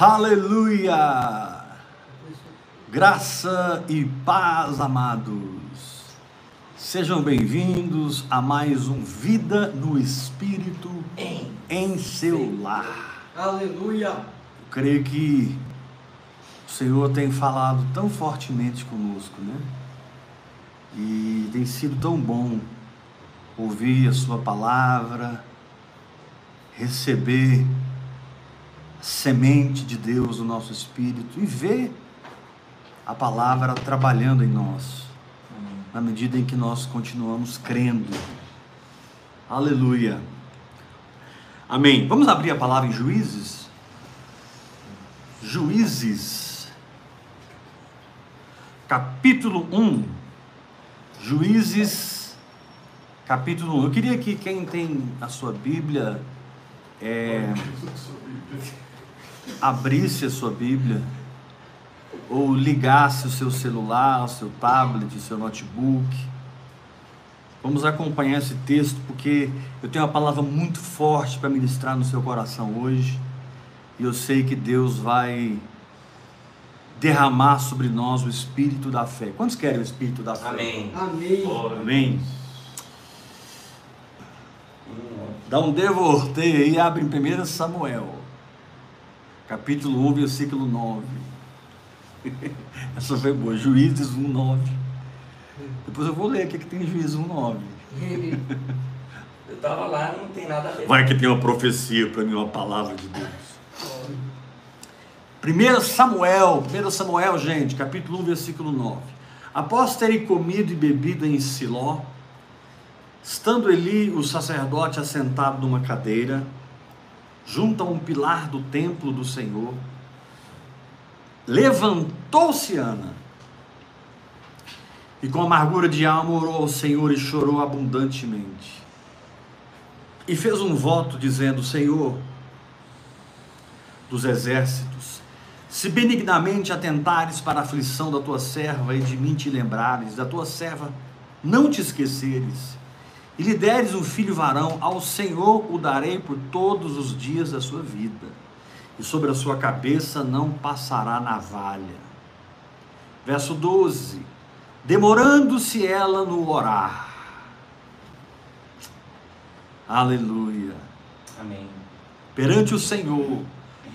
Aleluia! Graça e paz, amados. Sejam bem-vindos a mais um Vida no Espírito em, em seu lar. Aleluia! Eu creio que o Senhor tem falado tão fortemente conosco, né? E tem sido tão bom ouvir a Sua palavra, receber semente de Deus no nosso espírito e ver a palavra trabalhando em nós, na medida em que nós continuamos crendo. Aleluia. Amém. Vamos abrir a palavra em Juízes? Juízes, capítulo 1. Juízes, capítulo 1. Eu queria que quem tem a sua Bíblia. É abrisse a sua Bíblia ou ligasse o seu celular, o seu tablet, o seu notebook. Vamos acompanhar esse texto porque eu tenho uma palavra muito forte para ministrar no seu coração hoje. E eu sei que Deus vai derramar sobre nós o espírito da fé. Quantos querem o espírito da fé? Amém. Amém. Amém. Dá um devorteio aí, abre em 1 Samuel capítulo 1, versículo 9. Essa foi boa, Juízes 1, 9. Depois eu vou ler aqui que tem Juízes 1, 9. Eu estava lá, não tem nada a ver. Vai que tem uma profecia para mim, uma palavra de Deus. 1 Samuel, 1 Samuel, gente, capítulo 1, versículo 9. Após terem comido e bebido em Siló, estando ali o sacerdote assentado numa cadeira, junto a um pilar do templo do Senhor, levantou-se Ana e com amargura de alma orou ao Senhor e chorou abundantemente. E fez um voto dizendo: Senhor dos exércitos, se benignamente atentares para a aflição da tua serva e de mim te lembrares, da tua serva não te esqueceres, e lhe deres um filho varão, ao Senhor o darei por todos os dias da sua vida, e sobre a sua cabeça não passará navalha. Verso 12: Demorando-se ela no orar. Aleluia. Amém. Perante o Senhor,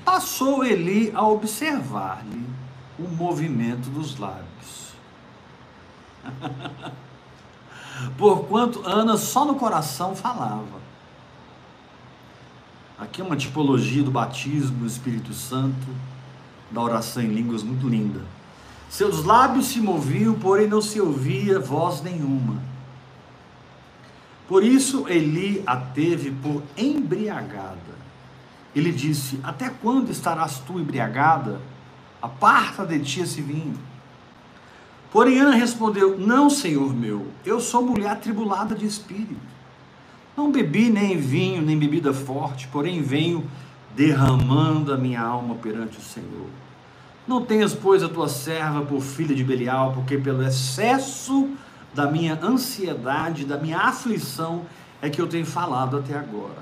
passou Eli a observar-lhe o movimento dos lábios. porquanto Ana só no coração falava. Aqui é uma tipologia do batismo do Espírito Santo, da oração em línguas muito linda. Seus lábios se moviam, porém não se ouvia voz nenhuma. Por isso Eli a teve por embriagada. Ele disse: Até quando estarás tu embriagada? Aparta de ti esse vinho. Porém, Ana respondeu: Não, senhor meu, eu sou mulher atribulada de espírito. Não bebi nem vinho, nem bebida forte, porém venho derramando a minha alma perante o Senhor. Não tenhas, pois, a tua serva por filha de Belial, porque pelo excesso da minha ansiedade, da minha aflição, é que eu tenho falado até agora.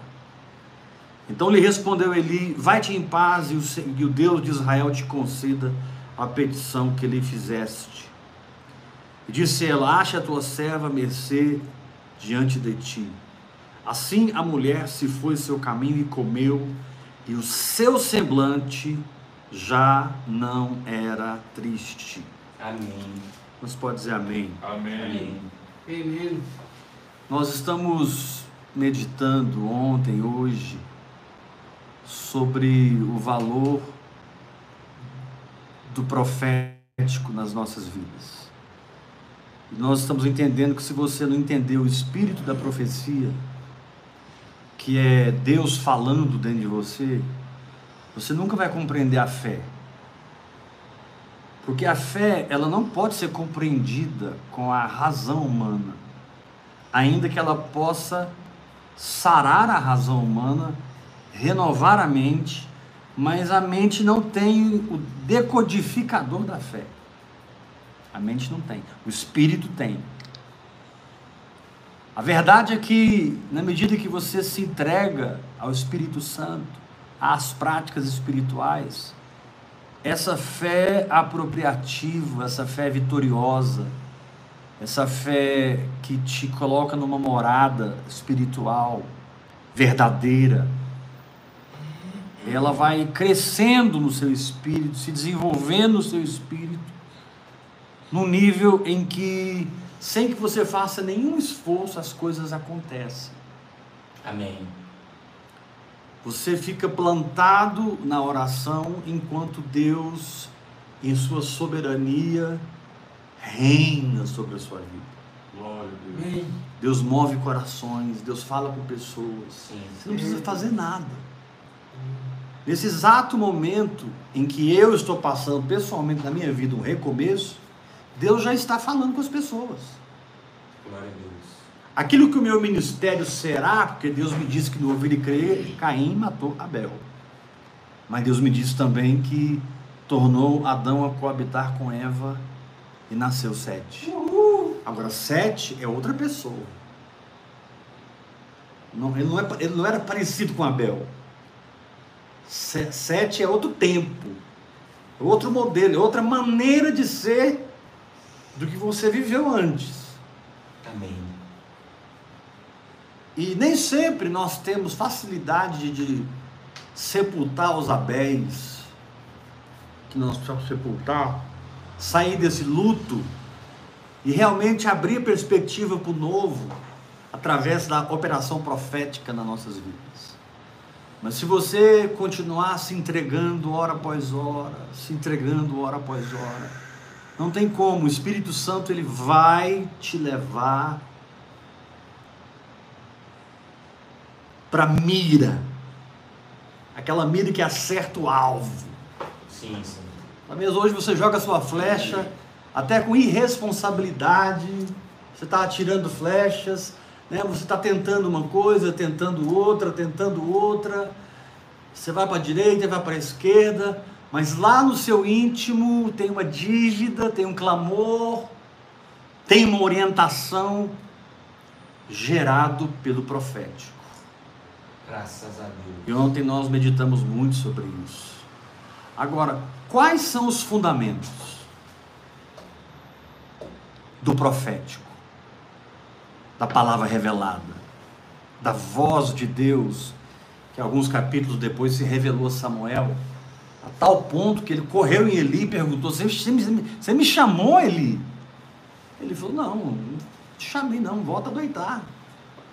Então lhe respondeu Eli: Vai-te em paz, e o, Deus de Israel te conceda a petição que lhe fizeste. E disse ela: Acha a tua serva mercê diante de ti. Assim a mulher se foi seu caminho e comeu, e o seu semblante já não era triste. Amém. Você pode dizer amém? Amém. Amém. Nós estamos meditando ontem, hoje, sobre o valor do profético nas nossas vidas. Nós estamos entendendo que se você não entender o espírito da profecia, que é Deus falando dentro de você, você nunca vai compreender a fé. Porque a fé, ela não pode ser compreendida com a razão humana, ainda que ela possa sarar a razão humana, renovar a mente, mas a mente não tem o decodificador da fé. A mente não tem, o espírito tem. A verdade é que, na medida que você se entrega ao Espírito Santo, às práticas espirituais, essa fé apropriativa, essa fé vitoriosa, essa fé que te coloca numa morada espiritual verdadeira, ela vai crescendo no seu espírito, se desenvolvendo no seu espírito, num nível em que, sem que você faça nenhum esforço, as coisas acontecem. Amém. Você fica plantado na oração enquanto Deus, em sua soberania, reina sobre a sua vida. Glória a Deus. Deus move corações, Deus fala com pessoas. Sim. Você não precisa fazer nada. Nesse exato momento em que eu estou passando pessoalmente na minha vida um recomeço, Deus já está falando com as pessoas. Glória a Deus. Aquilo que o meu ministério será, porque Deus me disse que no ouvir e crer, Caim matou Abel. Mas Deus me disse também que tornou Adão a coabitar com Eva e nasceu Sete. Agora, Sete é outra pessoa. Não, ele, não é, ele não era parecido com Abel. Se- Sete é outro tempo, é outro modelo, é outra maneira de ser do que você viveu antes. Amém. E nem sempre nós temos facilidade de sepultar os Abéis, que nós precisamos sepultar, sair desse luto e realmente abrir perspectiva para o novo através da operação profética nas nossas vidas. Mas se você continuar se entregando hora após hora, se entregando hora após hora, não tem como, o Espírito Santo ele vai te levar para mira, aquela mira que acerta o alvo. Sim, sim. Talvez hoje você joga sua flecha até com irresponsabilidade, você está atirando flechas, né? você está tentando uma coisa, tentando outra, tentando outra, você vai para a direita, vai para a esquerda, mas lá no seu íntimo tem uma dívida, tem um clamor, tem uma orientação gerado pelo profético. Graças a Deus. E ontem nós meditamos muito sobre isso. Agora, quais são os fundamentos do profético, da palavra revelada, da voz de Deus, que alguns capítulos depois se revelou a Samuel, a tal ponto que ele correu em Eli e perguntou: Você, você me, você me chamou, Eli? Ele falou: Não, não te chamei, não, volta a deitar.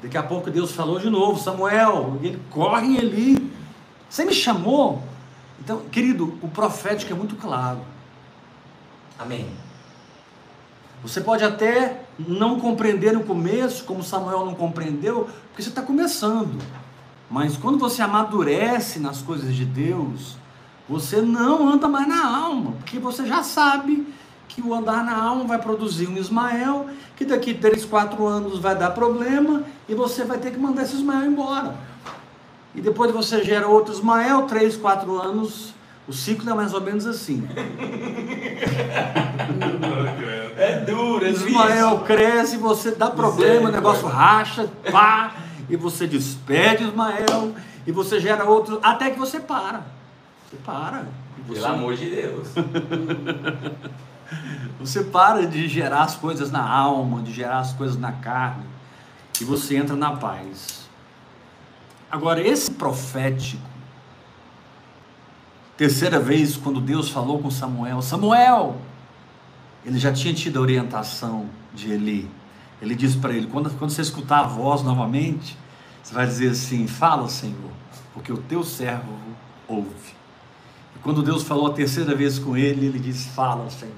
Daqui a pouco Deus falou de novo, Samuel, ele corre em Eli. Você me chamou? Então, querido, o profético é muito claro. Amém. Você pode até não compreender no começo, como Samuel não compreendeu, porque você está começando. Mas quando você amadurece nas coisas de Deus, você não anda mais na alma, porque você já sabe que o andar na alma vai produzir um Ismael, que daqui 3, 4 anos vai dar problema e você vai ter que mandar esse Ismael embora. E depois você gera outro Ismael, 3, 4 anos, o ciclo é mais ou menos assim. É duro, é Ismael cresce, você dá problema, o negócio racha, pá, e você despede Ismael, e você gera outro, até que você para. Você para. Você, Pelo amor de Deus. você para de gerar as coisas na alma, de gerar as coisas na carne, e você entra na paz. Agora, esse profético, terceira vez, quando Deus falou com Samuel, Samuel, ele já tinha tido a orientação de Eli. Ele disse para ele: quando, quando você escutar a voz novamente, você vai dizer assim: Fala, Senhor, porque o teu servo ouve. Quando Deus falou a terceira vez com ele, ele disse: Fala, Senhor,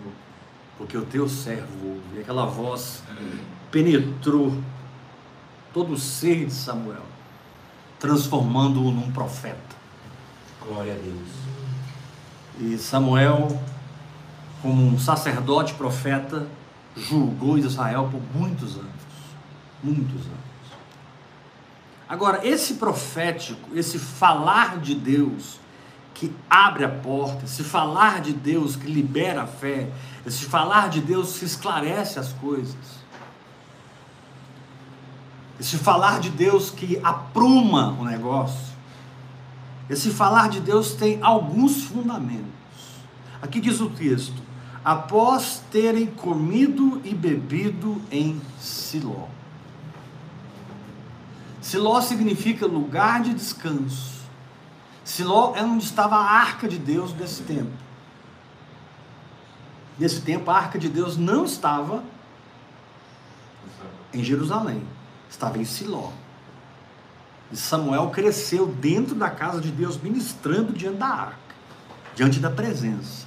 porque o teu servo ouve. E aquela voz penetrou todo o ser de Samuel, transformando-o num profeta. Glória a Deus. E Samuel, como um sacerdote profeta, julgou Israel por muitos anos. Muitos anos. Agora, esse profético, esse falar de Deus que abre a porta, esse falar de Deus que libera a fé, esse falar de Deus que esclarece as coisas, esse falar de Deus que apruma o negócio, esse falar de Deus tem alguns fundamentos. Aqui diz o texto: após terem comido e bebido em Siló. Siló significa lugar de descanso. Siló é onde estava a arca de Deus nesse tempo. Nesse tempo, a arca de Deus não estava em Jerusalém, estava em Siló. E Samuel cresceu dentro da casa de Deus, ministrando diante da arca, diante da presença.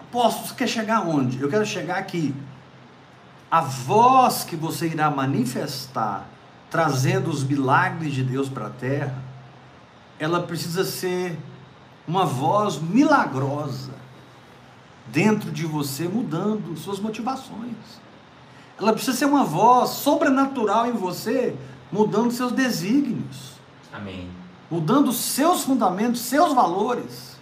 Apóstolo, você quer chegar onde? Eu quero chegar aqui. A voz que você irá manifestar, trazendo os milagres de Deus para a terra, ela precisa ser uma voz milagrosa dentro de você, mudando suas motivações. Ela precisa ser uma voz sobrenatural em você, mudando seus desígnios. Amém. Mudando seus fundamentos, seus valores.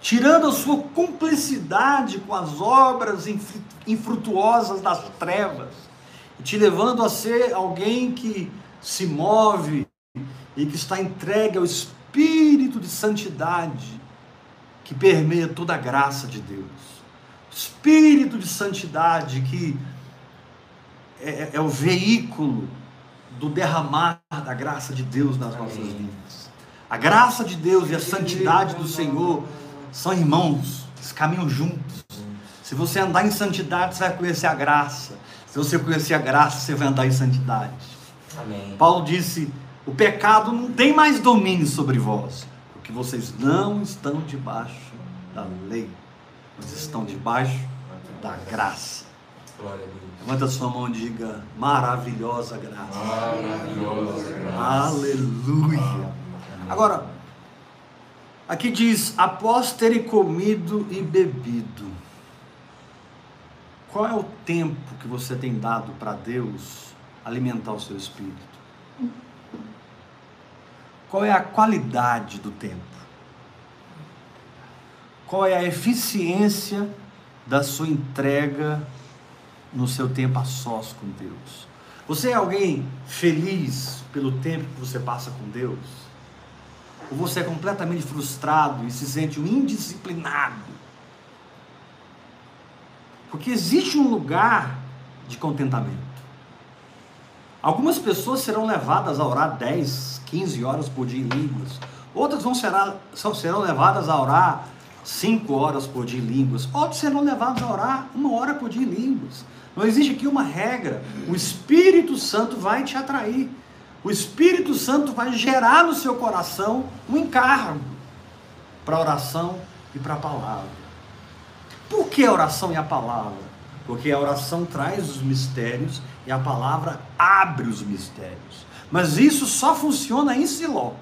Tirando a sua cumplicidade com as obras infrutuosas das trevas. Te levando a ser alguém que se move e que está entregue ao Espírito de santidade que permeia toda a graça de Deus. Espírito de santidade que é, é, é o veículo do derramar da graça de Deus nas nossas vidas. A graça de Deus e a santidade do Senhor são irmãos, eles caminham juntos. Se você andar em santidade, você vai conhecer a graça. Se você conhecer a graça, você vai andar em santidade. Amém. Paulo disse: o pecado não tem mais domínio sobre vós que vocês não estão debaixo da lei, mas estão debaixo da graça. Levanta sua mão e diga: maravilhosa graça. Maravilhosa graça. Aleluia. Agora, aqui diz: após terem comido e bebido. Qual é o tempo que você tem dado para Deus alimentar o seu espírito? Qual é a qualidade do tempo? Qual é a eficiência da sua entrega no seu tempo a sós com Deus? Você é alguém feliz pelo tempo que você passa com Deus? Ou você é completamente frustrado e se sente um indisciplinado? Porque existe um lugar de contentamento. Algumas pessoas serão levadas a orar 10, 15 horas por dia em línguas. Outras vão ser, são, serão levadas a orar 5 horas por dia em línguas. Outros serão levados a orar uma hora por dia em línguas. Não existe aqui uma regra. O Espírito Santo vai te atrair. O Espírito Santo vai gerar no seu coração um encargo para a oração e para a palavra. Por que a oração e a palavra? Porque a oração traz os mistérios e a palavra abre os mistérios. Mas isso só funciona em Siló.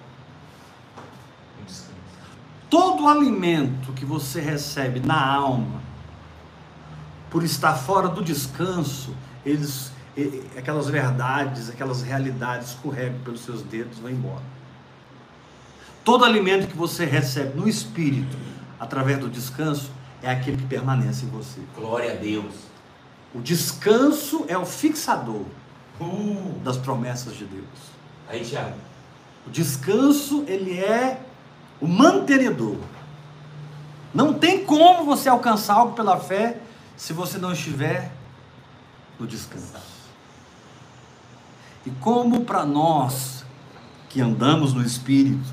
Todo alimento que você recebe na alma, por estar fora do descanso, eles, aquelas verdades, aquelas realidades escorregam pelos seus dedos e vão embora. Todo alimento que você recebe no espírito, através do descanso, é aquele que permanece em você. Glória a Deus. O descanso é o fixador uh. das promessas de Deus. Aí, Tiago. O descanso, ele é o mantenedor. Não tem como você alcançar algo pela fé se você não estiver no descanso. E como para nós que andamos no Espírito,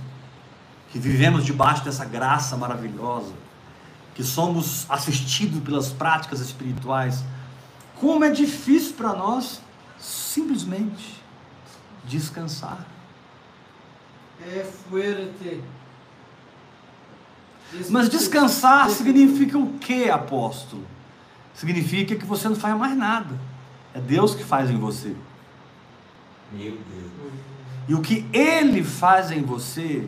que vivemos debaixo dessa graça maravilhosa, que somos assistidos pelas práticas espirituais, como é difícil para nós simplesmente descansar. É fuerte. Mas descansar significa o que, apóstolo? Significa que você não faz mais nada. É Deus que faz em você. Meu Deus. E o que Ele faz em você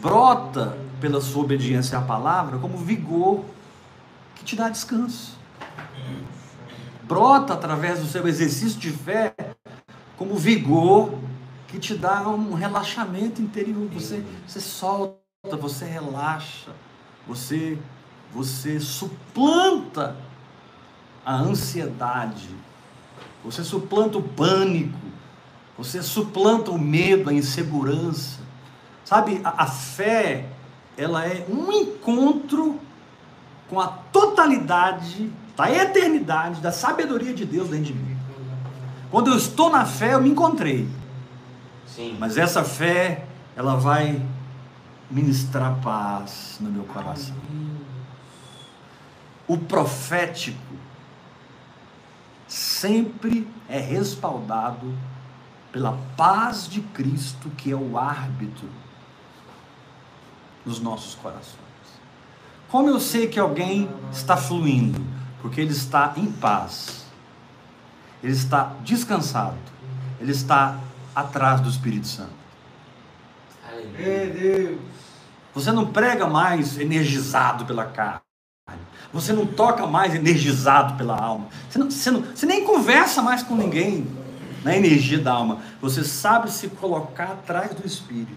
brota pela sua obediência à palavra como vigor que te dá descanso brota através do seu exercício de fé como vigor que te dá um relaxamento interior. Você, você solta, você relaxa, você, você suplanta a ansiedade, você suplanta o pânico, você suplanta o medo, a insegurança, Sabe, a, a fé, ela é um encontro com a totalidade da eternidade, da sabedoria de Deus dentro de mim. Quando eu estou na fé, eu me encontrei. Sim. Mas essa fé, ela vai ministrar paz no meu coração. O profético sempre é respaldado pela paz de Cristo, que é o árbitro nos nossos corações. Como eu sei que alguém está fluindo? Porque ele está em paz, ele está descansado, ele está atrás do Espírito Santo. Você não prega mais energizado pela carne. Você não toca mais energizado pela alma. Você, não- você não- você nem conversa mais com ninguém na energia da alma. Você sabe se colocar atrás do Espírito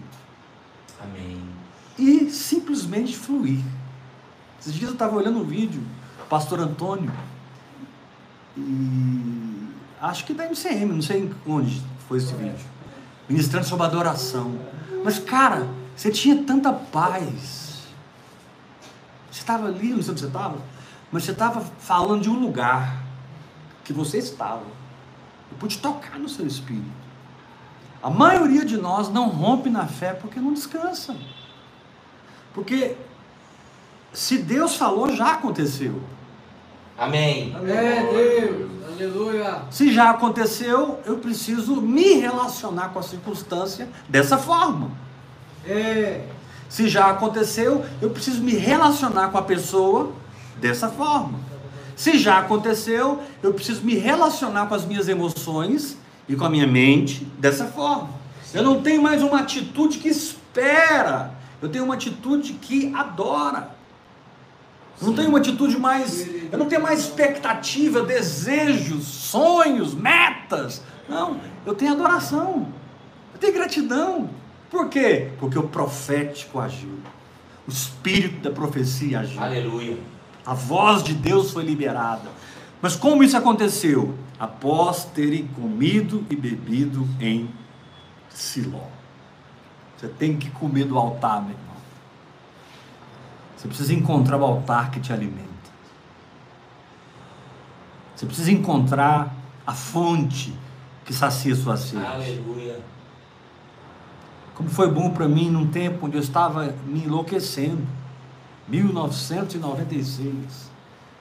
Amém. E simplesmente fluir. Esses dias eu estava olhando um vídeo, pastor Antônio, e acho que da MCM, não sei onde foi esse vídeo, ministrando sobre adoração. Mas, cara, você tinha tanta paz. Você estava ali, não sei onde você estava, mas você estava falando de um lugar que você estava. Eu pude tocar no seu espírito. A maioria de nós não rompe na fé porque não descansa. Porque se Deus falou, já aconteceu. Amém. É Deus. Aleluia. Se já aconteceu, eu preciso me relacionar com a circunstância dessa forma. É. Se já aconteceu, eu preciso me relacionar com a pessoa dessa forma. Se já aconteceu, eu preciso me relacionar com as minhas emoções e com a minha mente dessa forma. Eu não tenho mais uma atitude que espera, eu tenho uma atitude que adora. Eu não tenho uma atitude mais. Eu não tenho mais expectativa, desejos, sonhos, metas. Não, eu tenho adoração. Eu tenho gratidão. Por quê? Porque o profético agiu. O espírito da profecia agiu. Aleluia. A voz de Deus foi liberada. Mas como isso aconteceu? Após terem comido e bebido em Siló. Você tem que comer do altar, meu irmão. Você precisa encontrar o altar que te alimenta. Você precisa encontrar a fonte que sacia sua sede. Aleluia. Como foi bom para mim num tempo onde eu estava me enlouquecendo. 1996.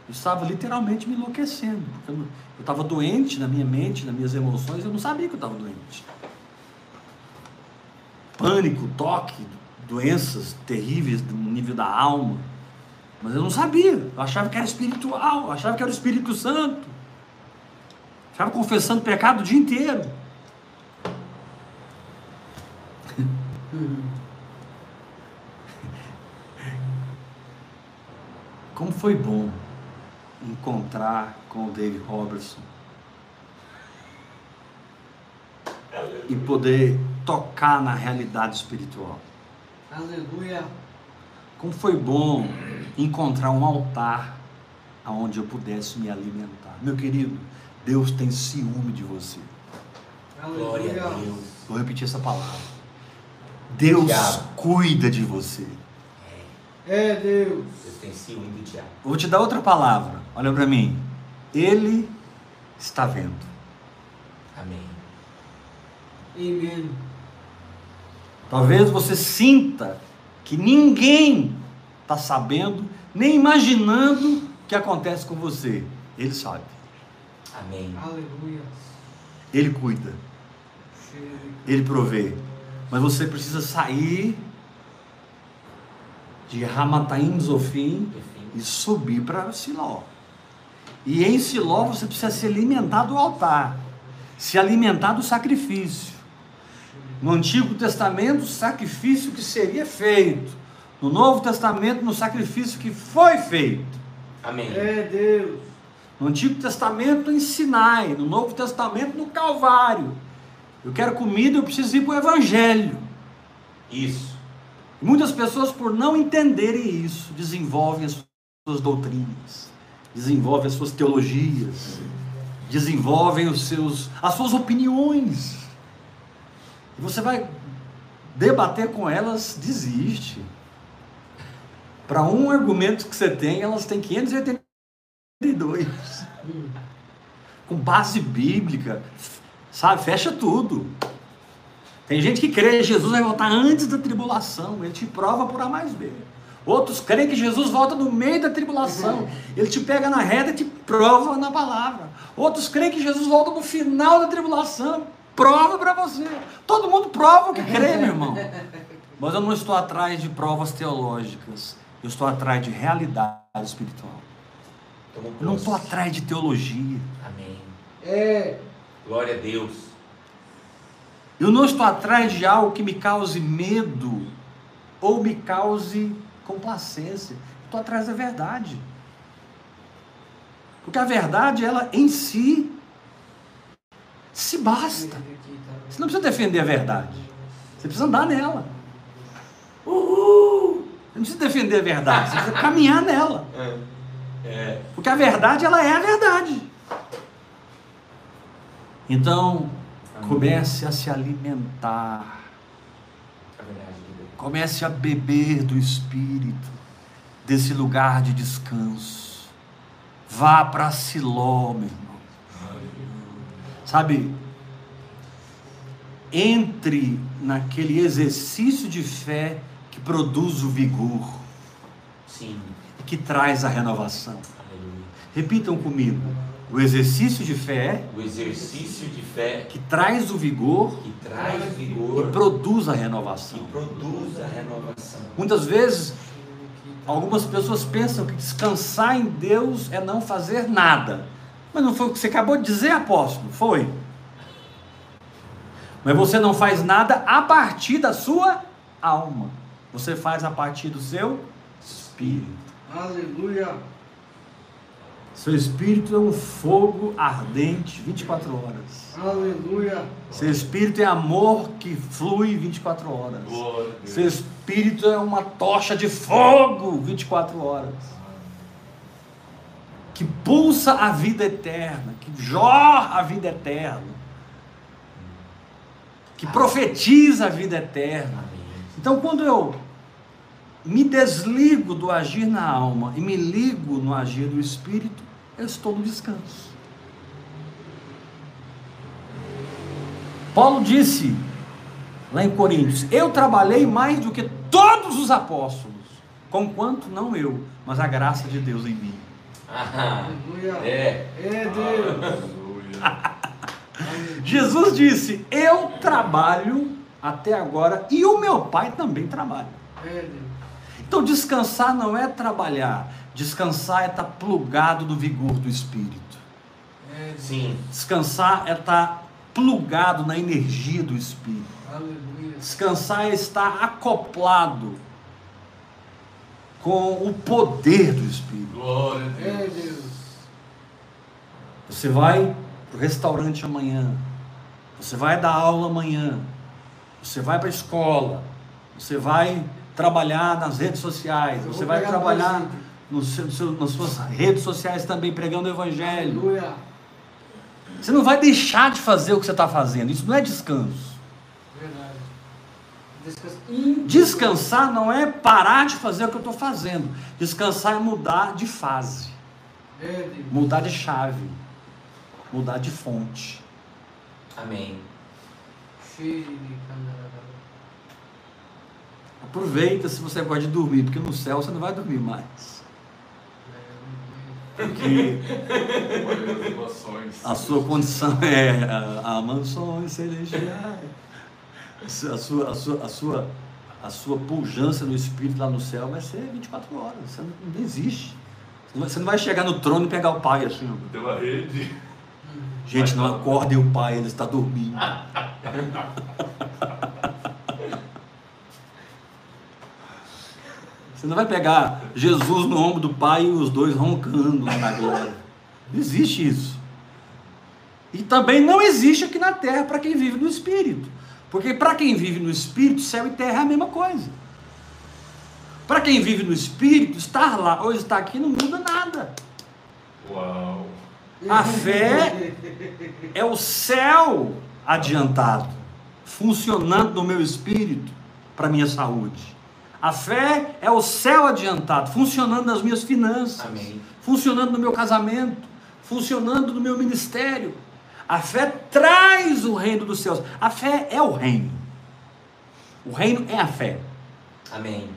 Eu estava literalmente me enlouquecendo. Porque eu não- eu estava doente na minha mente, nas minhas emoções, eu não sabia que eu estava doente. Pânico, toque, doenças terríveis no nível da alma. Mas eu não sabia. Eu achava que era espiritual, eu achava que era o Espírito Santo. Estava confessando pecado o dia inteiro. Como foi bom encontrar com o David Robertson e poder tocar na realidade espiritual. Aleluia. Como foi bom encontrar um altar aonde eu pudesse me alimentar. Meu querido, Deus tem ciúme de você. Glória a Aleluia. Deus. Vou repetir essa palavra. Deus Diabo. cuida de você. É Deus. Deus tem ciúme do diabo. Eu Vou te dar outra palavra. Olha para mim. Ele está vendo. Amém. Amém. Talvez você sinta que ninguém está sabendo, nem imaginando o que acontece com você. Ele sabe. Amém. Aleluia. Ele cuida. Ele provê. Mas você precisa sair de Ramataim Zofim e subir para Siló. E em Siló você precisa se alimentar do altar, se alimentar do sacrifício. No Antigo Testamento, o sacrifício que seria feito. No Novo Testamento, no sacrifício que foi feito. Amém. É Deus. No Antigo Testamento, em Sinai. No Novo Testamento, no Calvário. Eu quero comida, eu preciso ir para o Evangelho. Isso. Muitas pessoas, por não entenderem isso, desenvolvem as suas doutrinas, desenvolvem as suas teologias, desenvolvem os seus, as suas opiniões. E você vai debater com elas, desiste. Para um argumento que você tem, elas têm 582. Com base bíblica, sabe? Fecha tudo. Tem gente que crê que Jesus vai voltar antes da tribulação, ele te prova por A mais B. Outros creem que Jesus volta no meio da tribulação, ele te pega na reta e te prova na palavra. Outros creem que Jesus volta no final da tribulação, prova para você. Todo mundo prova o que crê, meu irmão. Mas eu não estou atrás de provas teológicas, eu estou atrás de realidade espiritual. Eu não estou atrás de teologia. Amém. É. Glória a Deus. Eu não estou atrás de algo que me cause medo ou me cause complacência. Estou atrás da verdade. Porque a verdade, ela em si, se basta. Você não precisa defender a verdade. Você precisa andar nela. Uhul! Você não precisa defender a verdade. Você precisa caminhar nela. É. Porque a verdade, ela é a verdade. Então, comece a se alimentar. É. Comece a beber do Espírito, desse lugar de descanso. Vá para Siló, meu irmão. Sabe, entre naquele exercício de fé que produz o vigor, Sim. que traz a renovação. Aleluia. Repitam comigo: o exercício de fé O exercício de fé que traz o vigor que traz e vigor produz a e renovação. produz a renovação. Muitas vezes, algumas pessoas pensam que descansar em Deus é não fazer nada. Mas não foi o que você acabou de dizer, apóstolo? Foi. Mas você não faz nada a partir da sua alma. Você faz a partir do seu espírito. Aleluia. Seu espírito é um fogo ardente 24 horas. Aleluia. Seu espírito é amor que flui 24 horas. Glória Seu espírito é uma tocha de fogo 24 horas. Que pulsa a vida eterna, que jorra a vida eterna, que profetiza a vida eterna. Então, quando eu me desligo do agir na alma e me ligo no agir do espírito, eu estou no descanso. Paulo disse lá em Coríntios: Eu trabalhei mais do que todos os apóstolos, conquanto não eu, mas a graça de Deus em mim. Ah, Aleluia. é. É Deus. Aleluia. Jesus disse: Eu trabalho até agora e o meu pai também trabalha. É Deus. Então, descansar não é trabalhar, descansar é estar plugado no vigor do espírito. É. Sim. Descansar é estar plugado na energia do espírito. Aleluia. Descansar é estar acoplado com o poder do espírito. Glória a Deus. Você vai para o restaurante amanhã, você vai dar aula amanhã, você vai para a escola, você vai trabalhar nas redes sociais, você vai trabalhar no seu- seu- nas suas redes sociais também pregando o evangelho. Aleluia. Você não vai deixar de fazer o que você está fazendo, isso não é descanso. Descansar não é parar de fazer o que eu estou fazendo, descansar é mudar de fase, mudar de chave, mudar de fonte. Amém. Aproveita se você gosta de dormir, porque no céu você não vai dormir mais. Porque a sua condição é a, a mansões celestiais. A sua, a, sua, a, sua, a sua pujança no espírito lá no céu vai ser 24 horas. Você não, não existe. Você não vai- chegar no trono e pegar o pai assim. Pela rede. Gente, não acordem o pai, ele está dormindo. Você não vai pegar Jesus no ombro do pai e os dois roncando lá na glória. Não existe isso. E também não existe aqui na terra para quem vive no espírito. Porque para quem vive no espírito, céu e terra é a mesma coisa. Para quem vive no espírito, estar lá ou estar aqui não muda nada. Uau. A fé é o céu adiantado, funcionando no meu espírito. para minha saúde. A fé é o céu adiantado, funcionando nas minhas finanças, Amém. funcionando no meu casamento, funcionando no meu ministério. A fé traz o reino dos céus. A fé é o reino. O reino é a fé. Amém.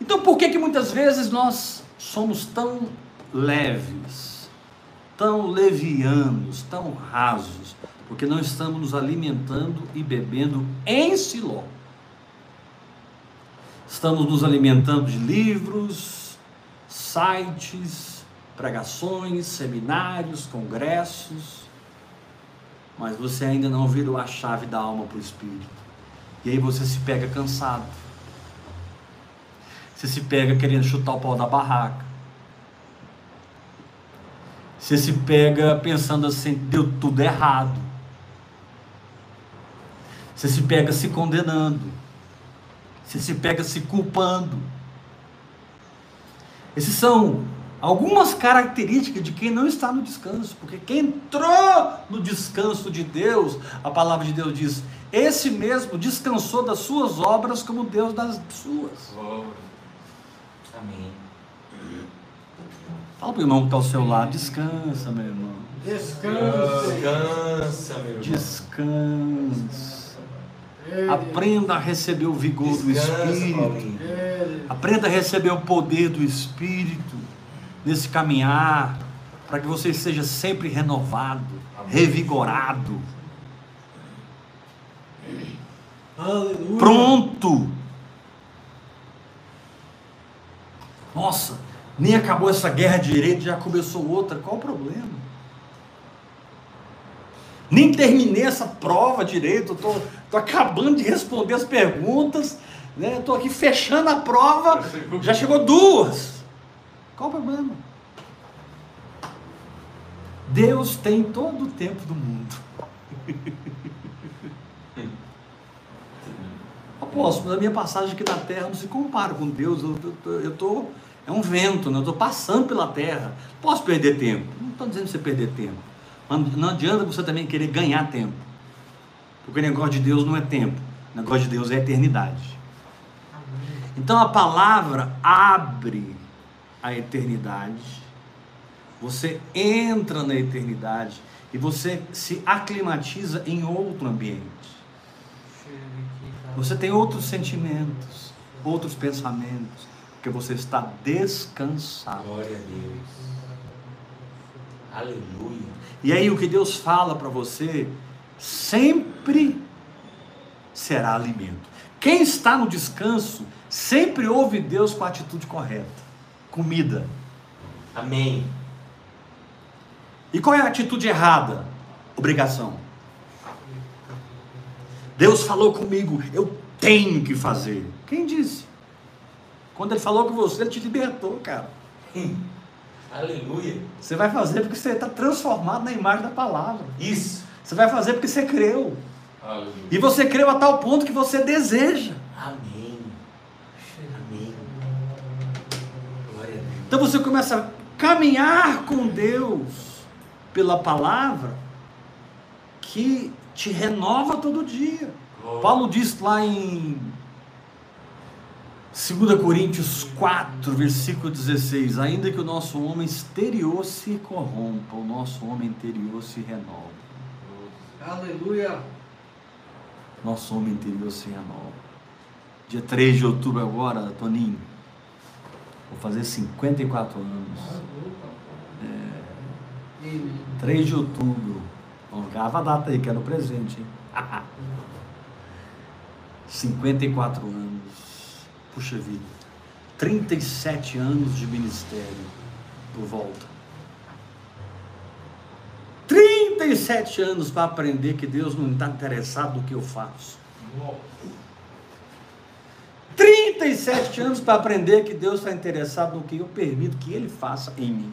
Então por que que muitas vezes nós somos tão leves, tão levianos, tão rasos? Porque não estamos nos alimentando e bebendo em Siló. Estamos nos alimentando de livros, sites, pregações, seminários, congressos, mas você ainda não virou a chave da alma para o espírito. E aí você se pega cansado. Você se pega querendo chutar o pau da barraca. Você se pega pensando assim, deu tudo errado. Você se pega se condenando. Você se pega se culpando. Esses são algumas características de quem não está no descanso, porque quem entrou no descanso de Deus, a palavra de Deus diz: esse mesmo descansou das suas obras como Deus das suas. Glória. Amém. Fala para o irmão que está ao seu lado: descansa, meu irmão. Descanse. Descansa, meu irmão. Descansa. Aprenda a receber o vigor do Descansa, Espírito. Aprenda a receber o poder do Espírito nesse caminhar, para que você seja sempre renovado, revigorado, Aleluia. pronto. Nossa, nem acabou essa guerra de direito, já começou outra. Qual o problema? Nem terminei essa prova direito, estou acabando de responder as perguntas, né? Estou aqui fechando a prova, já chegou duas. Qual o problema? Deus tem todo o tempo do mundo. Apóstolo, a minha passagem aqui na terra não se compara com Deus. Eu estou, eu tô, é um vento, né? eu estou passando pela terra. Posso perder tempo? Não estou dizendo para você perder tempo. Mas não adianta você também querer ganhar tempo. Porque o negócio de Deus não é tempo. O negócio de Deus é eternidade. Então a palavra abre a eternidade. Você entra na eternidade e você se aclimatiza em outro ambiente. Você tem outros sentimentos, outros pensamentos, porque você está descansado. Glória a Deus. Aleluia. E aí o que Deus fala para você sempre será alimento. Quem está no descanso sempre ouve Deus com a atitude correta. Comida. Amém. E qual é a atitude errada? Obrigação. Deus falou comigo, eu tenho que fazer. Quem disse? Quando ele falou com você, ele te libertou, cara. Aleluia. Você vai fazer porque você está transformado na imagem da palavra. Isso. Você vai fazer porque você creu. Aleluia. E você creu a tal ponto que você deseja. Amém. Então você começa a caminhar com Deus pela palavra que te renova todo dia. Glória. Paulo diz lá em 2 Coríntios 4, versículo 16: Ainda que o nosso homem exterior se corrompa, o nosso homem interior se renova. Aleluia. Nosso homem interior se renova. Dia 3 de outubro agora, Toninho, vou fazer 54 anos. Ele, 3 de outubro. Ó, Grava a data aí, que era o presente, hein? 54 anos. Puxa vida. 37 anos de ministério por volta. 37 anos para aprender que Deus não está interessado no que eu faço. 37 anos para aprender que Deus está interessado no que eu permito que Ele faça em mim.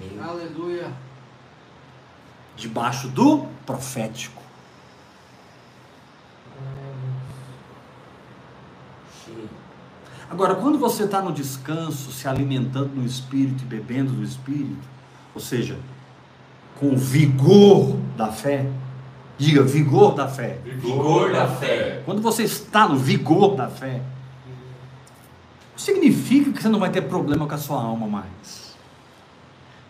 Meu aleluia. Debaixo do profético. cheio. Agora, quando você está no descanso, se alimentando no Espírito e bebendo do Espírito, ou seja, com o vigor da fé, Diga, vigor da fé. Vigor da fé. Quando você está no vigor da fé, significa que você não vai ter problema com a sua alma mais.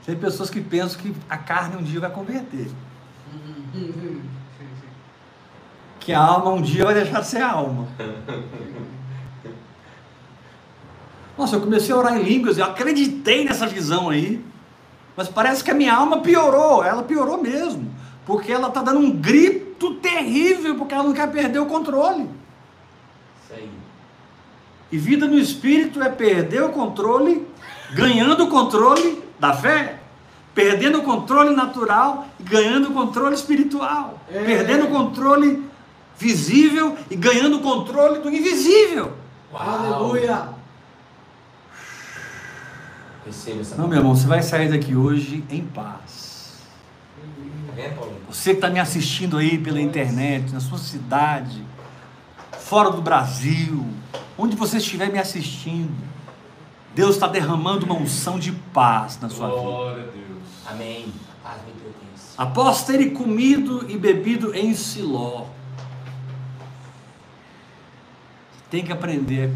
Tem pessoas que pensam que a carne um dia vai converter. Que a alma um dia vai deixar de ser alma. Nossa, eu comecei a orar em línguas, eu acreditei nessa visão aí. Mas parece que a minha alma piorou, ela piorou mesmo. Porque ela está dando um grito terrível, porque ela não quer perder o controle. Isso aí. E vida no espírito é perder o controle, ganhando o controle da fé, perdendo o controle natural e ganhando o controle espiritual, É. perdendo o controle visível e ganhando o controle do invisível. Aleluia. Receba essa Não, meu irmão, você vai sair daqui hoje em paz. Paulinho? Você que está me assistindo aí pela internet, na sua cidade, fora do Brasil, onde você estiver me assistindo, Deus está derramando uma unção de paz na sua vida. Glória a Deus. Amém. A paz me pertence. Após terem comido e bebido em Siló, tem que aprender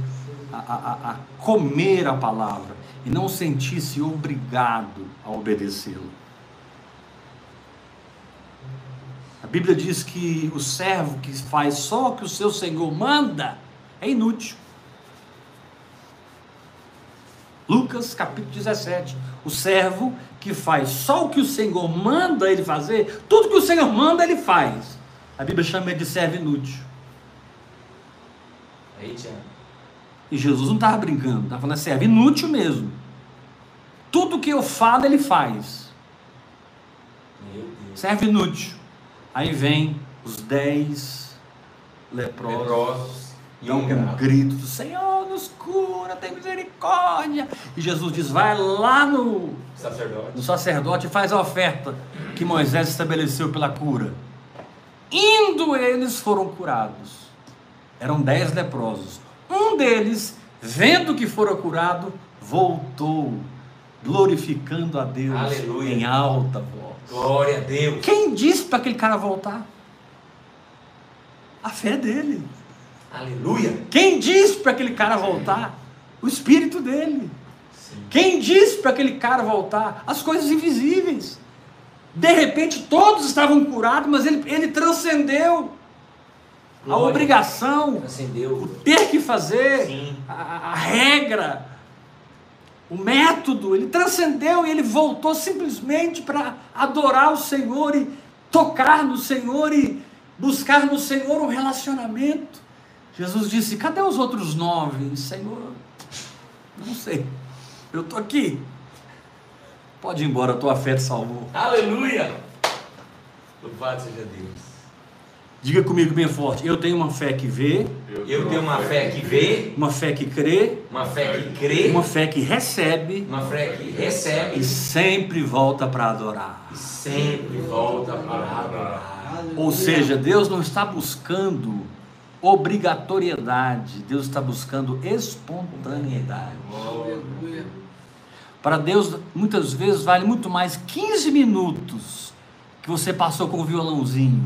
a, a- a- a comer a palavra e não sentir-se obrigado a obedecê-la. A Bíblia diz que o servo que faz só o que o seu senhor manda é inútil. Lucas capítulo 17. O servo que faz só o que o Senhor manda ele fazer, tudo que o Senhor manda ele faz. A Bíblia chama ele de servo inútil. Tiago. E Jesus não estava brincando, estava falando é servo inútil mesmo. Tudo que eu falo ele faz. Servo inútil. Aí vem os dez leprosos. Leprosos e Dão um grave. grito do Senhor, nos cura, tem misericórdia. E Jesus diz: vai lá no, Sacerdote. O sacerdote faz a oferta que Moisés estabeleceu pela cura. Indo eles foram curados. Eram dez leprosos. Um deles, vendo que fora curado, voltou, glorificando a Deus Aleluia. em alta voz. Glória a Deus. Quem disse para aquele cara voltar? A fé dele. Aleluia. Quem disse para aquele cara voltar? O espírito dele. Sim. Quem disse para aquele cara voltar? As coisas invisíveis. De repente todos estavam curados, mas ele, ele transcendeu a Glória. obrigação, o Transcendeu. ter que fazer, a, a- a regra, o método. Ele transcendeu e ele voltou simplesmente para adorar o Senhor e tocar no Senhor e buscar no Senhor um relacionamento. Jesus disse: Cadê os outros nove? Senhor, não sei. Eu estou aqui. Pode ir embora, tua fé te salvou. Aleluia. Louvado seja Deus. Diga comigo bem forte: Eu tenho uma fé que vê, Eu tenho uma fé que vê, uma fé que crê, uma fé que crê, uma fé que recebe uma fé que recebe e sempre volta para adorar. e sempre volta para adorar. Ou seja, Deus não está buscando obrigatoriedade, Deus está buscando espontaneidade. Para Deus, muitas vezes vale muito mais 15 minutos que você passou com o violãozinho,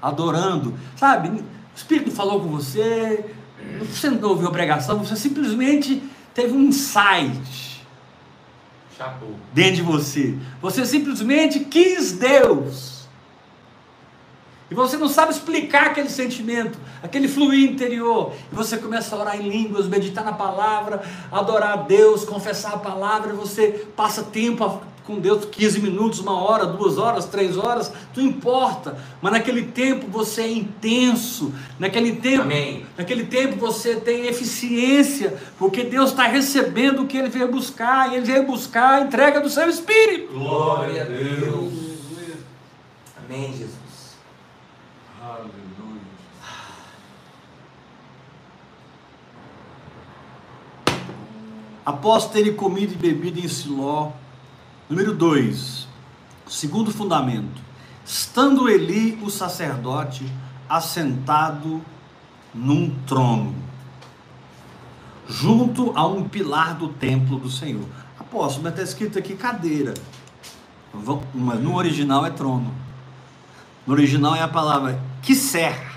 adorando, sabe? O Espírito falou com você, você não ouviu a pregação, você simplesmente teve um insight Chapou. dentro de você. Você simplesmente quis Deus. E você não sabe explicar aquele sentimento, aquele fluir interior. E você começa a orar em línguas, meditar na palavra, adorar a Deus, confessar a palavra, e você passa tempo a- com Deus 15 minutos, uma hora, duas horas, três horas, não importa. Mas naquele tempo você é intenso, naquele tempo, Amém. naquele tempo você tem eficiência, porque Deus está recebendo o que ele veio buscar, e ele veio buscar a entrega do seu espírito. Glória a Deus. Amém, Jesus. Aleluia. Após terem comido e bebido em Siló, número 2, segundo fundamento, estando Eli, o sacerdote, assentado num trono, junto a um pilar do templo do Senhor. Apóstolo, mas está escrito aqui cadeira, mas no original é trono. No original é a palavra quiser.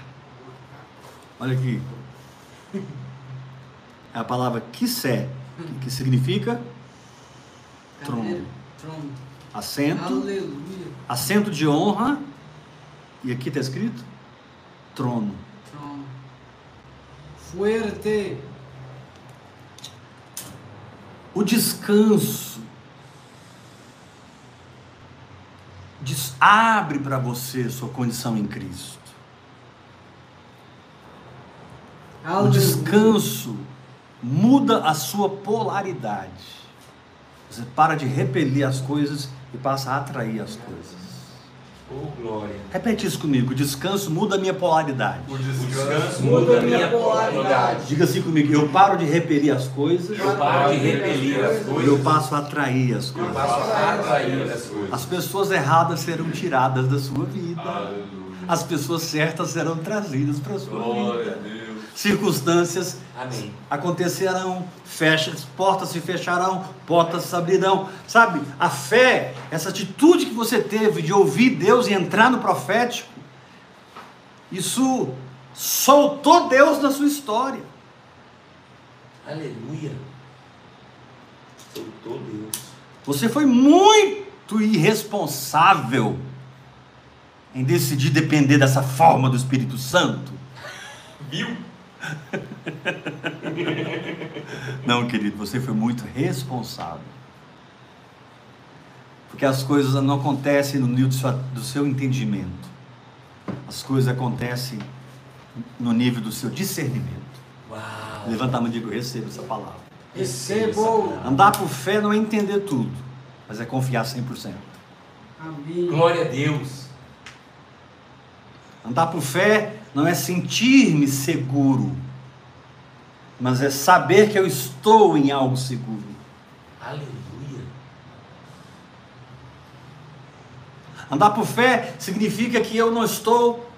Olha aqui. É a palavra quiser, que, que significa trono. Assento, Aleluia. assento de honra. E aqui está escrito trono. Trono. Fuerte. O descanso des- abre para você sua condição em Cristo. O Aleluia. descanso muda a sua polaridade. Você para de repelir as coisas e passa a atrair as coisas. Oh, glória. Repete isso comigo. O descanso muda a minha polaridade. O O descanso descanso Muda a minha polaridade. polaridade. Diga assim comigo. Eu paro de repelir as coisas Eu paro de repelir as e coisas. eu passo a atrair as Eu coisas. passo a atrair as coisas. As pessoas erradas serão tiradas da sua vida. Aleluia. As pessoas certas serão trazidas para a sua Glória a vida. Deus. Circunstâncias Amém. acontecerão, fechas, portas se fecharão, portas se abrirão. Sabe, a fé, essa atitude que você teve de ouvir Deus e entrar no profético, isso soltou Deus na sua história. Aleluia. Soltou Deus. Você foi muito irresponsável em decidir depender dessa forma do Espírito Santo. Viu? Não, querido, você foi muito responsável. Porque as coisas não acontecem no nível do seu, do seu entendimento. As coisas acontecem no nível do seu discernimento. Uau. Levanta a mão e diga, eu recebo essa palavra. Recebo. Andar por fé não é entender tudo, mas é confiar 100%. Amém. Glória a Deus. Andar por fé não é sentir-me seguro, mas é saber que eu estou em algo seguro. Aleluia. Andar por fé significa que eu não estou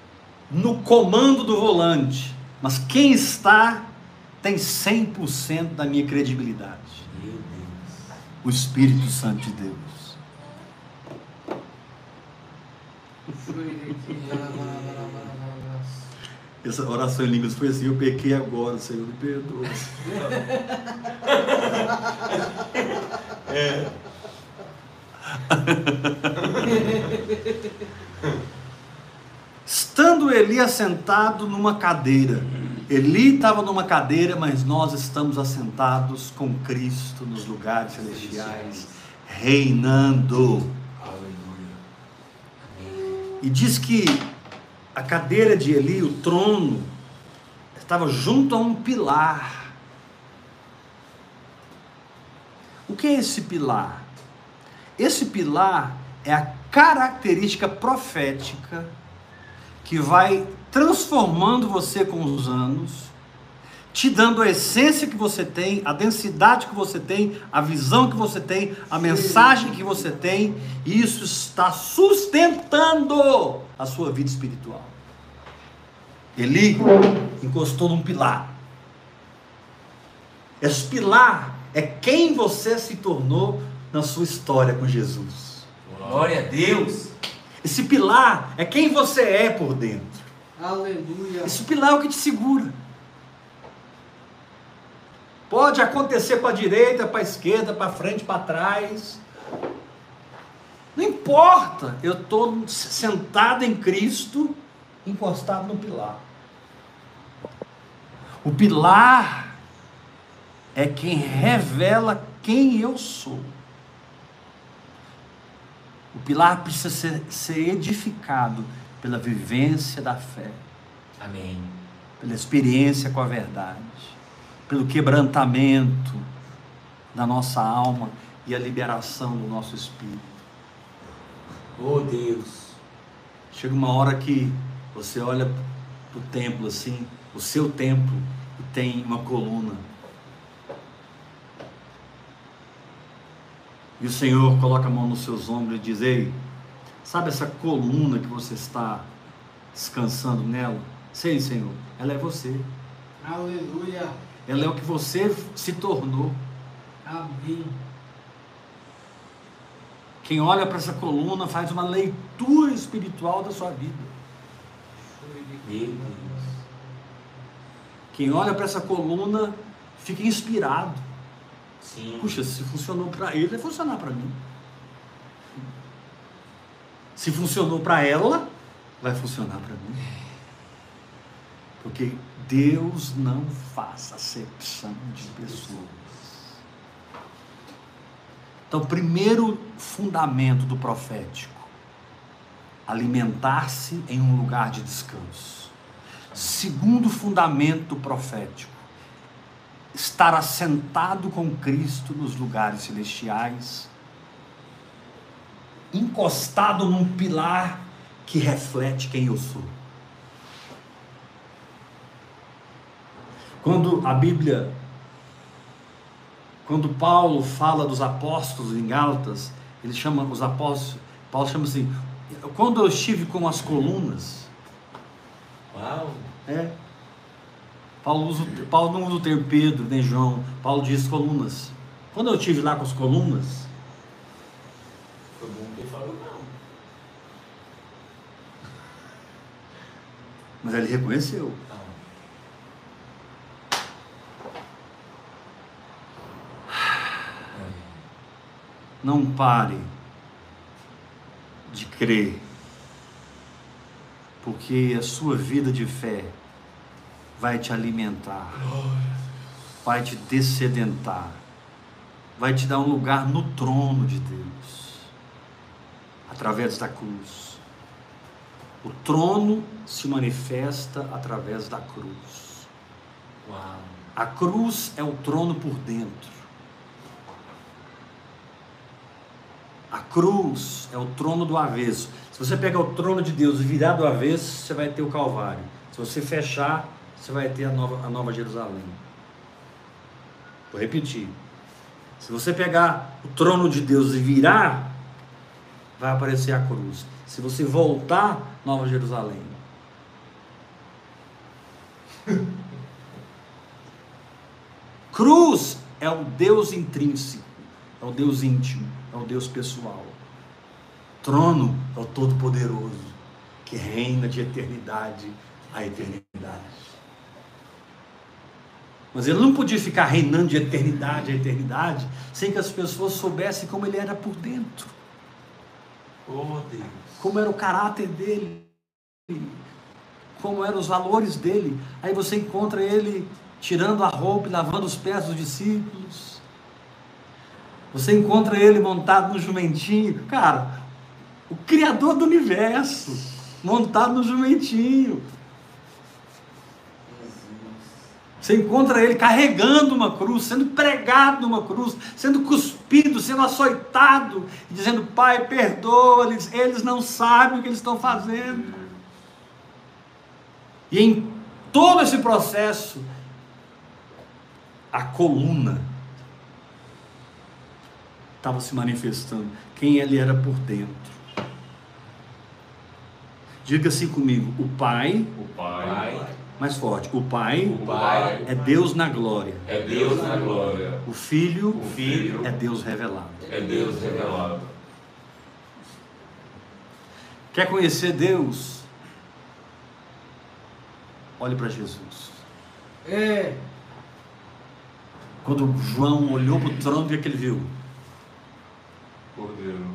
no comando do volante, mas quem está tem 100% da minha credibilidade. Meu Deus. O Espírito Santo de Deus. Essa oração em línguas foi assim: eu pequei agora, Senhor, me perdoa. Estando Eli assentado numa cadeira, Eli estava numa cadeira, mas nós estamos assentados com Cristo nos lugares celestiais, reinando. Aleluia. E diz que a cadeira de Eli, o trono, estava junto a um pilar. O que é esse pilar? Esse pilar é a característica profética que vai transformando você com os anos, te dando a essência que você tem, a densidade que você tem, a visão que você tem, a mensagem que você tem, e isso está sustentando a sua vida espiritual. Eli encostou num pilar. Esse pilar é quem você se tornou na sua história com Jesus. Glória a Deus. Esse pilar é quem você é por dentro. Aleluia. Esse pilar é o que te segura. Pode acontecer para a direita, para a esquerda, para frente, para trás. Não importa. Eu estou sentado em Cristo, encostado no pilar. O pilar é quem revela quem eu sou. O pilar precisa ser, ser edificado pela vivência da fé, Amém. pela experiência com a verdade, pelo quebrantamento da nossa alma e a liberação do nosso espírito. Oh Deus. Chega uma hora que você olha para o templo assim, o seu templo, e tem uma coluna. E o Senhor coloca a mão nos seus ombros e diz: Ei, sabe essa coluna que você está descansando nela? Sei, Senhor, ela é você. Aleluia. Ela é o que você se tornou. Amém. Quem olha para essa coluna faz uma leitura espiritual da sua vida. Meu Deus. Quem olha para essa coluna fica inspirado. Sim. Puxa, se funcionou para ele, vai funcionar para mim. Se funcionou para ela, vai funcionar para mim. Porque Deus não faz acepção de pessoas. Então, primeiro fundamento do profético: alimentar-se em um lugar de descanso. Segundo fundamento profético: estar assentado com Cristo nos lugares celestiais, encostado num pilar que reflete quem eu sou. Quando a Bíblia, quando Paulo fala dos apóstolos em Gálatas, ele chama os apóstolos, Paulo chama assim, quando eu estive com as colunas, Uau. é, Paulo, usa, Paulo não usa o termo Pedro nem João, Paulo diz colunas. Quando eu estive lá com as colunas, Foi bom que ele falou não. mas ele reconheceu. Tá. Não pare de crer, porque a sua vida de fé vai te alimentar, vai te descedentar, vai te dar um lugar no trono de Deus, através da cruz. O trono se manifesta através da cruz. Uau. A cruz é o trono por dentro. A cruz é o trono do avesso. Se você pegar o trono de Deus e virar do avesso, você vai ter o Calvário. Se você fechar, você vai ter a nova, a nova Jerusalém. Vou repetir. Se você pegar o trono de Deus e virar, vai aparecer a cruz. Se você voltar, Nova Jerusalém. Cruz é o Deus intrínseco, é o Deus íntimo, é o Deus pessoal. Trono é o Todo-Poderoso, que reina de eternidade a eternidade. Mas ele não podia ficar reinando de eternidade a eternidade sem que as pessoas soubessem como ele era por dentro, Oh, Deus. como era o caráter dele, como eram os valores dele. Aí você encontra ele tirando a roupa e lavando os pés dos discípulos. Você encontra ele montado no jumentinho. Cara, o Criador do universo, montado no jumentinho. Você encontra ele carregando uma cruz, sendo pregado numa cruz, sendo cuspido, sendo açoitado, dizendo: Pai, perdoa-lhes, eles não sabem o que eles estão fazendo. E em todo esse processo, a coluna estava se manifestando, quem ele era por dentro. Diga assim comigo: o Pai, O Pai, Pai mais forte, o Pai o Pai é Deus na glória, é Deus na glória. o Filho o Filho é Deus revelado. É Deus revelado. Quer conhecer Deus? Olhe para Jesus. É. Quando João olhou para o trono, o que, é que ele viu? Cordeiro.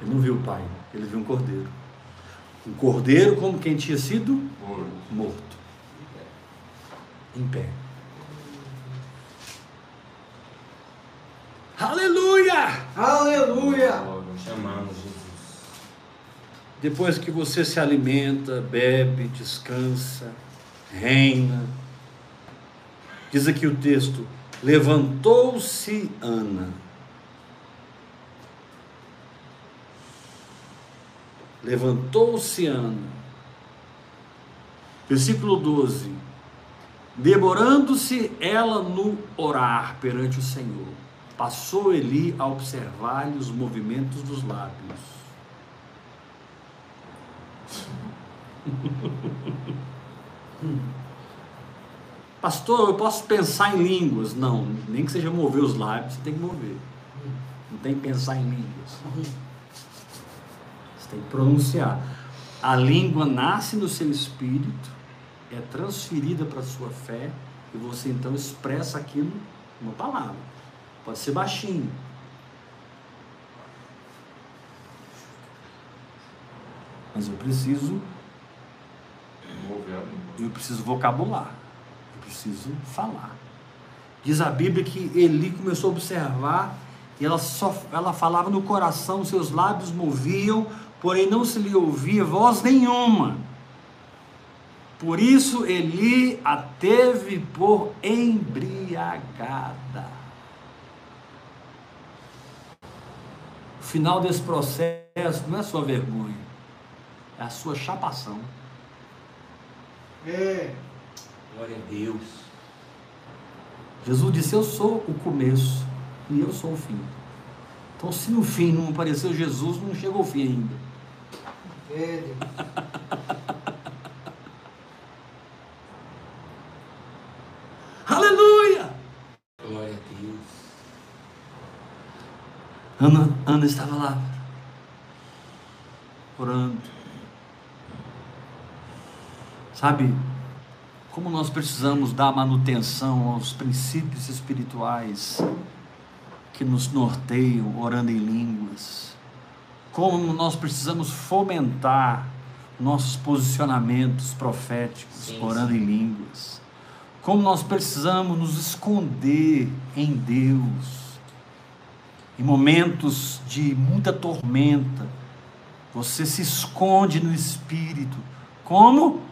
Ele não viu o Pai, ele viu um cordeiro. Um cordeiro como quem tinha sido Morto. morto. Em pé. Aleluia! Aleluia. Chamamos Jesus. Depois que você se alimenta, bebe, descansa, reina. Diz aqui o texto: levantou-se Ana. Levantou-se Ana. Versículo 12. Demorando-se ela no orar perante o Senhor, passou Eli a observar-lhe os movimentos dos lábios. Pastor, eu posso pensar em línguas? Não, nem que seja mover os lábios, você tem que mover. Não tem que pensar em línguas. Você tem que pronunciar. A língua nasce no seu espírito, é transferida para a sua fé, e você então expressa aquilo numa palavra. Pode ser baixinho. Mas eu preciso, eu preciso vocabular. Eu preciso falar. Diz a Bíblia que Eli começou a observar e ela só ela falava no coração, seus lábios moviam, porém não se lhe ouvia voz nenhuma. Por isso Eli a teve por embriagada. O final desse processo não é sua vergonha, é a sua chapação. É. Glória a Deus. Jesus disse: Eu sou o começo e eu sou o fim. Então, se no fim não apareceu Jesus, não chegou ao fim ainda. Aleluia! Glória a Deus. Ana, Ana estava lá, orando. Sabe, como nós precisamos dar manutenção aos princípios espirituais que nos norteiam, orando em línguas. Como nós precisamos fomentar nossos posicionamentos proféticos, Sim, orando sim. em línguas. Como nós precisamos nos esconder em Deus. Em momentos de muita tormenta, você se esconde no espírito, como?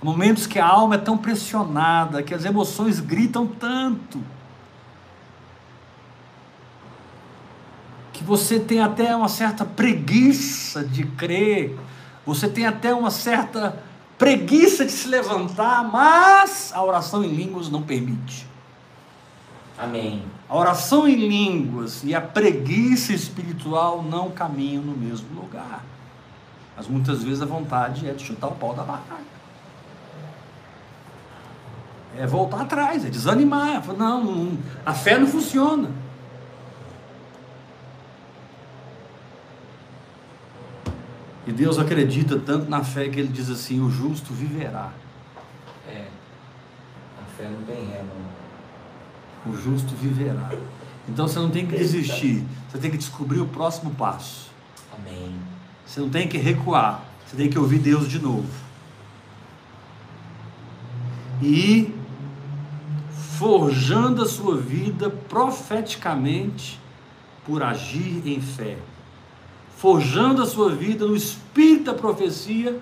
Momentos que a alma é tão pressionada, que as emoções gritam tanto, você tem até uma certa preguiça de crer, você tem até uma certa preguiça de se levantar, mas a oração em línguas não permite. Amém. A oração em línguas e a preguiça espiritual não caminham no mesmo lugar. Mas muitas vezes a vontade é de chutar o pau da barraca. É voltar atrás, é desanimar. Não, não, a fé não funciona. E Deus acredita tanto na fé que ele diz assim: o justo viverá. É. A fé não tem ré, não. O justo viverá. Então você não tem que desistir, você tem que descobrir o próximo passo. Amém. Você não tem que recuar, você tem que ouvir Deus de novo. E forjando a sua vida profeticamente por agir em fé. Forjando a sua vida no espírito da profecia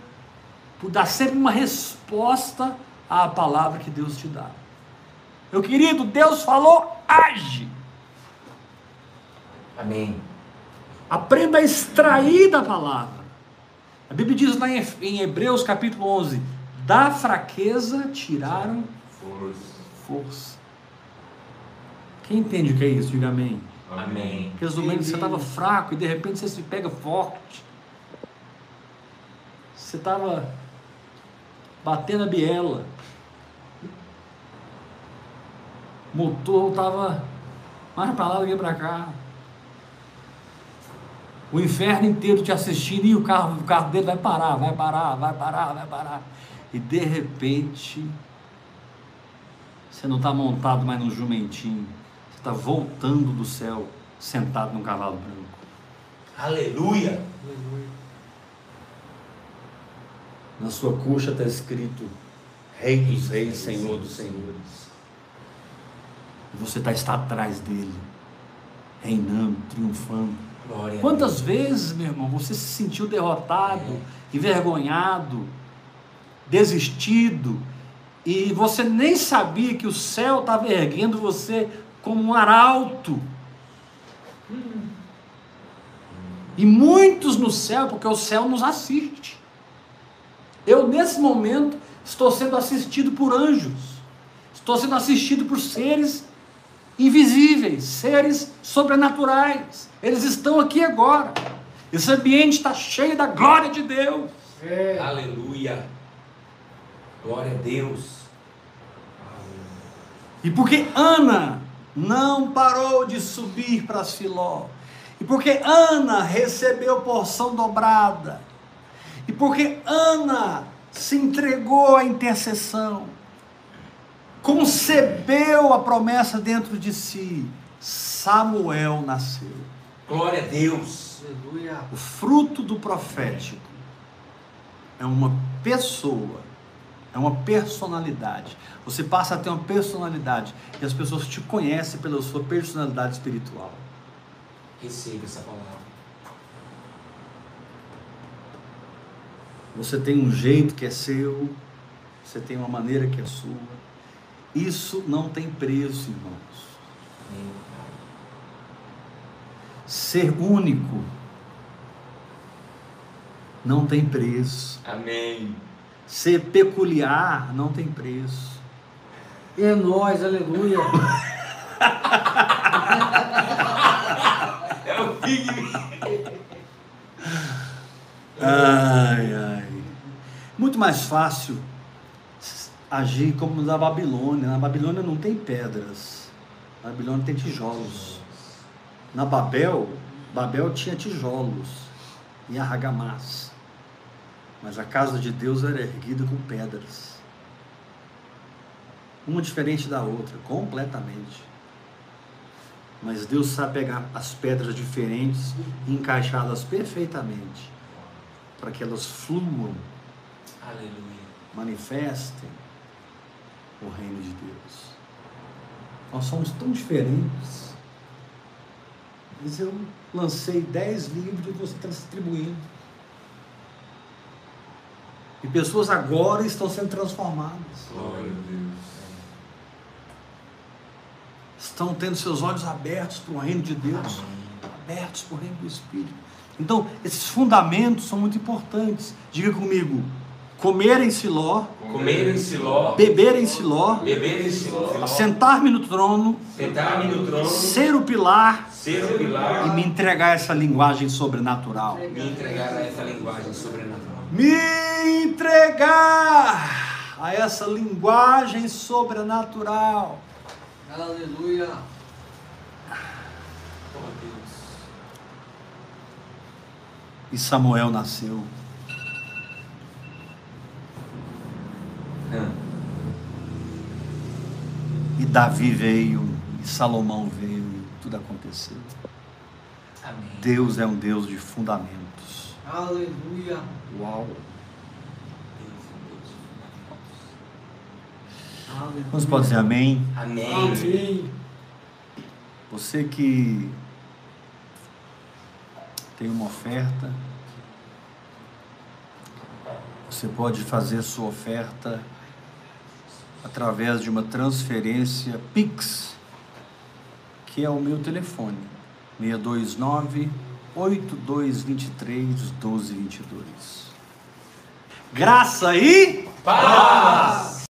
por dar sempre uma resposta à palavra que Deus te dá. Meu querido, Deus falou, age. Amém. Aprenda a extrair da palavra. A Bíblia diz lá em Hebreus capítulo 11: da fraqueza tiraram Força. força. Quem entende o que é isso? Diga amém. Amém. Resumindo, você estava fraco e de repente você se pega forte. Você estava batendo a biela. O motor estava mais para lá do que para cá. O inferno inteiro te assistindo e o carro, o carro dele vai parar, vai parar, vai parar, vai parar. E de repente, você não está montado mais num jumentinho. Está voltando do céu, sentado num cavalo branco. Aleluia. Aleluia. Na sua coxa está escrito Rei dos Reis, Senhor dos Senhores. E você está, está atrás dele, reinando, triunfando. Glória Quantas vezes, meu irmão, você se sentiu derrotado, envergonhado, desistido, e você nem sabia que o céu estava erguendo você como um arauto? E muitos no céu, porque o céu nos assiste. Eu, nesse momento, estou sendo assistido por anjos, estou sendo assistido por seres invisíveis, seres sobrenaturais. Eles estão aqui agora. Esse ambiente está cheio da glória de Deus. É. Aleluia. Glória a Deus. E porque Ana não parou de subir para Siló, e porque Ana recebeu porção dobrada, e porque Ana se entregou à intercessão, concebeu a promessa dentro de si, Samuel nasceu. Glória a Deus. Aleluia. O fruto do profético é uma pessoa, é uma personalidade. Você passa a ter uma personalidade e as pessoas te conhecem pela sua personalidade espiritual. Receba essa palavra. Você tem um jeito que é seu, você tem uma maneira que é sua. Isso não tem preço, irmãos. Ser único não tem preço. Amém. Ser peculiar não tem preço. É nós, aleluia. É o Big. Ai, ai. Muito mais fácil agir como na Babilônia. Na Babilônia não tem pedras. Na Babilônia tem tijolos. Na Babel, Babel tinha tijolos e argamassa. Mas a casa de Deus era erguida com pedras. Uma diferente da outra, completamente. Mas Deus sabe pegar as pedras diferentes e encaixá-las perfeitamente para que elas fluam, Aleluia. manifestem o reino de Deus. Nós somos tão diferentes. Mas eu lancei 10 livros e você está distribuindo. E pessoas agora estão sendo transformadas. Glória a Deus. Estão tendo seus olhos abertos para o reino de Deus. Abertos para o reino do Espírito. Então, esses fundamentos são muito importantes. Diga comigo: comer em Siló, Comer em Siló, beber em Siló, beber em Siló, sentar-me no trono, sentar-me no trono, ser o pilar ser o pilar e me entregar essa linguagem sobrenatural. me entregar essa linguagem sobrenatural. Me entregar a essa linguagem sobrenatural. Aleluia. Oh, Deus. E Samuel nasceu. Ah, E Davi veio, e Salomão veio, e tudo aconteceu. Amém. Deus é um Deus de fundamentos. Aleluia. Uau! Aleluia. Vamos pode dizer amém? Amém. Amém. Você que tem uma oferta, você pode fazer sua oferta através de uma transferência Pix, que é o meu telefone, 629 8223 1222. Graça e Paz.